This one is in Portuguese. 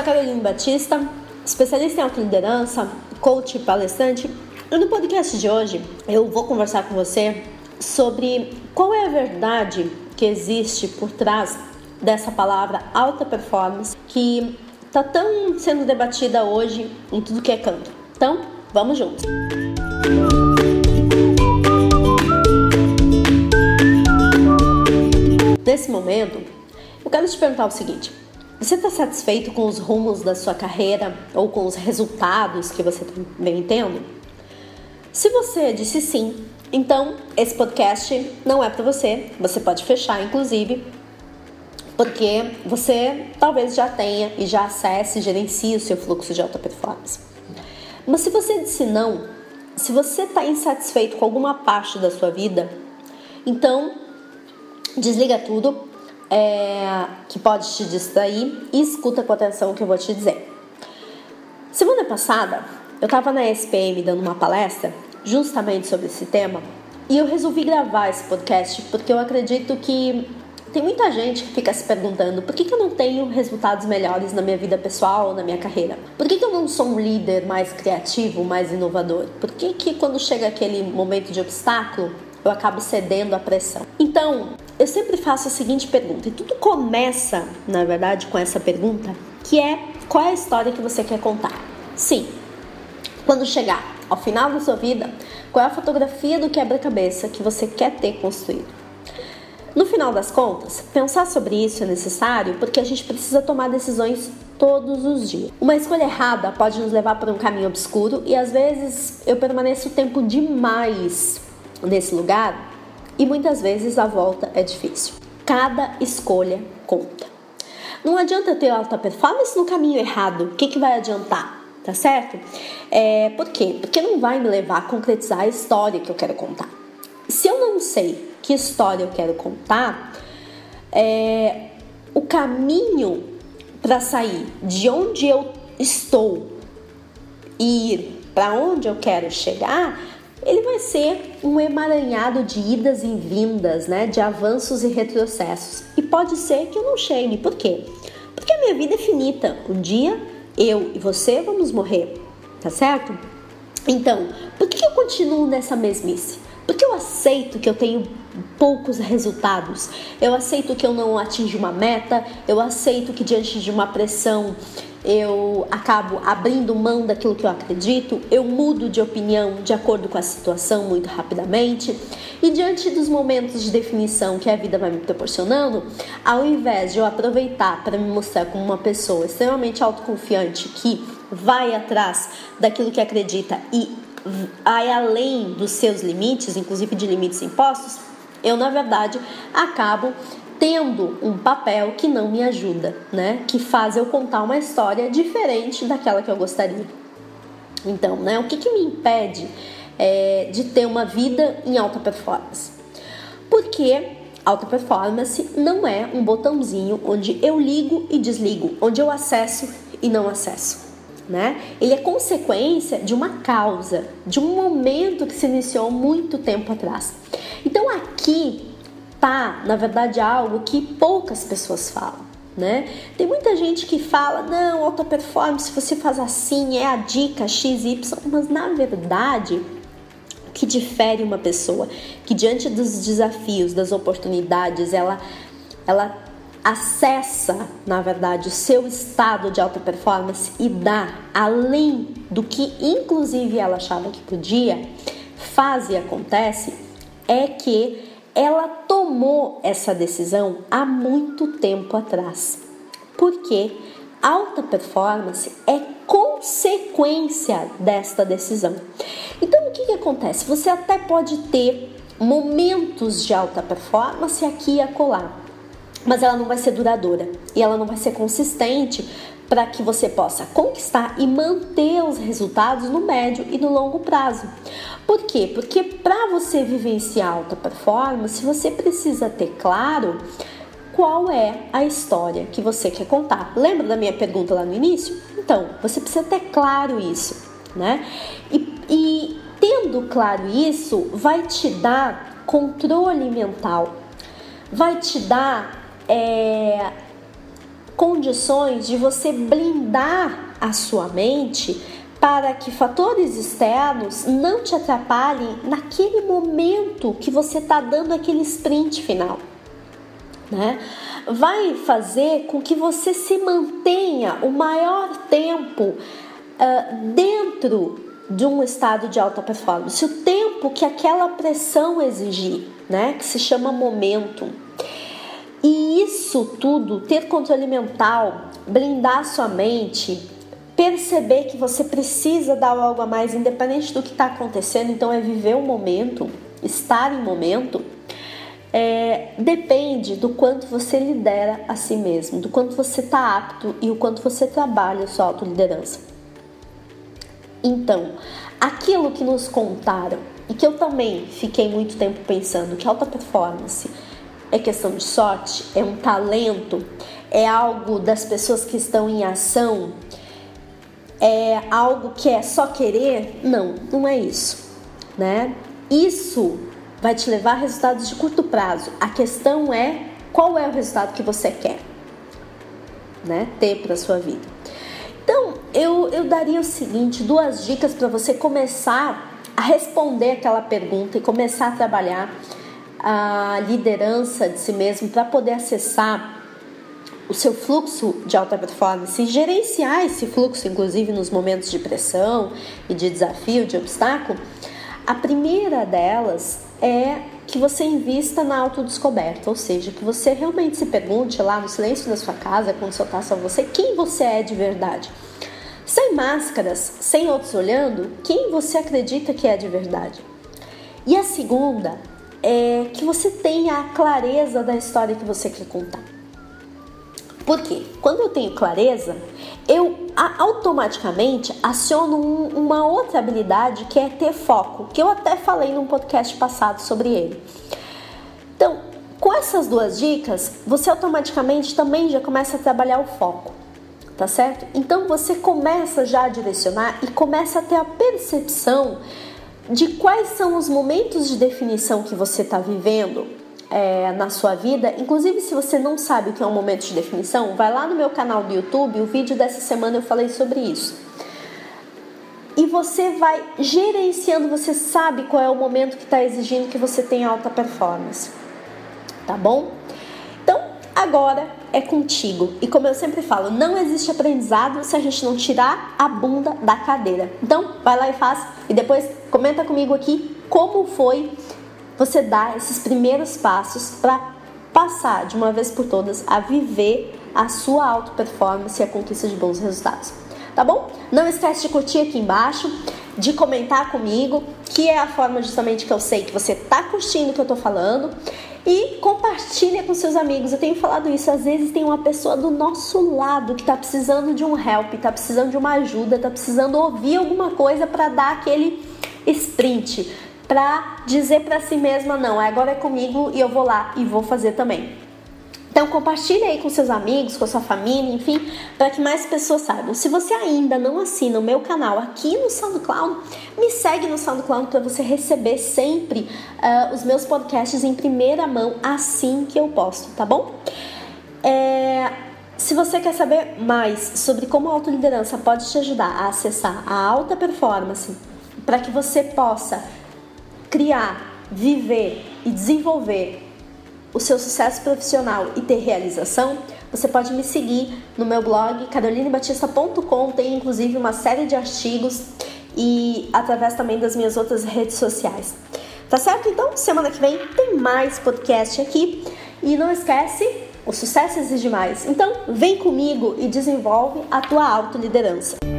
sou a Carolina Batista, especialista em autoliderança, coach e palestrante. E no podcast de hoje eu vou conversar com você sobre qual é a verdade que existe por trás dessa palavra alta performance que está tão sendo debatida hoje em tudo que é canto. Então, vamos juntos! Nesse momento, eu quero te perguntar o seguinte: você está satisfeito com os rumos da sua carreira ou com os resultados que você vem tendo? Se você disse sim, então esse podcast não é para você. Você pode fechar, inclusive, porque você talvez já tenha e já acesse e gerencie o seu fluxo de alta performance. Mas se você disse não, se você está insatisfeito com alguma parte da sua vida, então desliga tudo é, que pode te distrair e escuta com atenção o que eu vou te dizer. Semana passada, eu estava na SPM dando uma palestra justamente sobre esse tema e eu resolvi gravar esse podcast porque eu acredito que tem muita gente que fica se perguntando por que, que eu não tenho resultados melhores na minha vida pessoal na minha carreira? Por que, que eu não sou um líder mais criativo, mais inovador? Por que, que quando chega aquele momento de obstáculo eu acabo cedendo à pressão? Então, eu sempre faço a seguinte pergunta, e tudo começa, na verdade, com essa pergunta, que é qual é a história que você quer contar? Sim, quando chegar ao final da sua vida, qual é a fotografia do quebra-cabeça que você quer ter construído? No final das contas, pensar sobre isso é necessário porque a gente precisa tomar decisões todos os dias. Uma escolha errada pode nos levar para um caminho obscuro e às vezes eu permaneço tempo demais nesse lugar e muitas vezes a volta é difícil. Cada escolha conta. Não adianta ter alta performance no caminho errado. O que, que vai adiantar? Tá certo? É, por quê? Porque não vai me levar a concretizar a história que eu quero contar. Se eu não sei que história eu quero contar, é, o caminho para sair de onde eu estou e ir para onde eu quero chegar ele vai ser um emaranhado de idas e vindas, né, de avanços e retrocessos. E pode ser que eu não chegue. Por quê? Porque a minha vida é finita. Um dia eu e você vamos morrer, tá certo? Então, por que eu continuo nessa mesmice? Porque eu aceito que eu tenho poucos resultados. Eu aceito que eu não atinjo uma meta, eu aceito que diante de uma pressão eu acabo abrindo mão daquilo que eu acredito, eu mudo de opinião de acordo com a situação muito rapidamente. E diante dos momentos de definição que a vida vai me proporcionando, ao invés de eu aproveitar para me mostrar como uma pessoa extremamente autoconfiante que vai atrás daquilo que acredita e vai além dos seus limites, inclusive de limites impostos, eu na verdade acabo tendo um papel que não me ajuda, né? Que faz eu contar uma história diferente daquela que eu gostaria. Então, né? O que, que me impede é, de ter uma vida em alta performance? Porque alta performance não é um botãozinho onde eu ligo e desligo, onde eu acesso e não acesso. Né? Ele é consequência de uma causa, de um momento que se iniciou muito tempo atrás. Então aqui tá, na verdade, algo que poucas pessoas falam. Né? Tem muita gente que fala, não, alta performance, você faz assim, é a dica XY, mas na verdade, o que difere uma pessoa que diante dos desafios, das oportunidades, ela, ela acessa, na verdade, o seu estado de alta performance e dá além do que inclusive ela achava que podia, faz e acontece, é que ela tomou essa decisão há muito tempo atrás. Porque alta performance é consequência desta decisão. Então, o que, que acontece? Você até pode ter momentos de alta performance aqui e acolá, mas ela não vai ser duradoura e ela não vai ser consistente para que você possa conquistar e manter os resultados no médio e no longo prazo. Por quê? Porque para você vivenciar alta performance, você precisa ter claro qual é a história que você quer contar. Lembra da minha pergunta lá no início? Então, você precisa ter claro isso, né? E, e tendo claro isso, vai te dar controle mental, vai te dar é, condições de você blindar a sua mente para que fatores externos não te atrapalhem naquele momento que você está dando aquele sprint final. Né? Vai fazer com que você se mantenha o maior tempo uh, dentro de um estado de alta performance, o tempo que aquela pressão exigir, né? que se chama momento. Isso tudo, ter controle mental, blindar sua mente, perceber que você precisa dar algo a mais, independente do que está acontecendo, então é viver o momento, estar em momento, é, depende do quanto você lidera a si mesmo, do quanto você está apto e o quanto você trabalha a sua autoliderança. Então, aquilo que nos contaram e que eu também fiquei muito tempo pensando que alta performance é questão de sorte, é um talento, é algo das pessoas que estão em ação, é algo que é só querer? Não, não é isso, né? Isso vai te levar a resultados de curto prazo. A questão é qual é o resultado que você quer, né? Ter para sua vida. Então, eu, eu daria o seguinte, duas dicas para você começar a responder aquela pergunta e começar a trabalhar a liderança de si mesmo para poder acessar o seu fluxo de alta performance e gerenciar esse fluxo, inclusive nos momentos de pressão e de desafio, de obstáculo, a primeira delas é que você invista na autodescoberta, ou seja, que você realmente se pergunte lá no silêncio da sua casa, quando só está só você, quem você é de verdade. Sem máscaras, sem outros olhando, quem você acredita que é de verdade. E a segunda é que você tenha a clareza da história que você quer contar. Por quê? Quando eu tenho clareza, eu automaticamente aciono um, uma outra habilidade que é ter foco, que eu até falei num podcast passado sobre ele. Então, com essas duas dicas, você automaticamente também já começa a trabalhar o foco, tá certo? Então você começa já a direcionar e começa a ter a percepção de quais são os momentos de definição que você está vivendo é, na sua vida. Inclusive, se você não sabe o que é um momento de definição, vai lá no meu canal do YouTube, o vídeo dessa semana eu falei sobre isso. E você vai gerenciando, você sabe qual é o momento que está exigindo que você tenha alta performance. Tá bom? Então, agora é contigo. E como eu sempre falo, não existe aprendizado se a gente não tirar a bunda da cadeira. Então, vai lá e faz. E depois comenta comigo aqui como foi você dá esses primeiros passos para passar de uma vez por todas a viver a sua auto performance e a conquista de bons resultados. Tá bom? Não esquece de curtir aqui embaixo, de comentar comigo, que é a forma justamente que eu sei que você tá curtindo o que eu tô falando. E compartilha com seus amigos. Eu tenho falado isso, às vezes tem uma pessoa do nosso lado que tá precisando de um help, tá precisando de uma ajuda, tá precisando ouvir alguma coisa para dar aquele sprint para dizer para si mesma não, agora é comigo e eu vou lá e vou fazer também. Então compartilhe aí com seus amigos, com sua família, enfim, para que mais pessoas saibam. Se você ainda não assina o meu canal aqui no SoundCloud, me segue no SoundCloud para você receber sempre uh, os meus podcasts em primeira mão assim que eu posto, tá bom? É, se você quer saber mais sobre como a autoliderança pode te ajudar a acessar a alta performance para que você possa criar, viver e desenvolver o seu sucesso profissional e ter realização, você pode me seguir no meu blog carolinebatista.com, tem inclusive uma série de artigos e através também das minhas outras redes sociais. Tá certo? Então, semana que vem tem mais podcast aqui e não esquece, o sucesso exige mais. Então, vem comigo e desenvolve a tua autoliderança.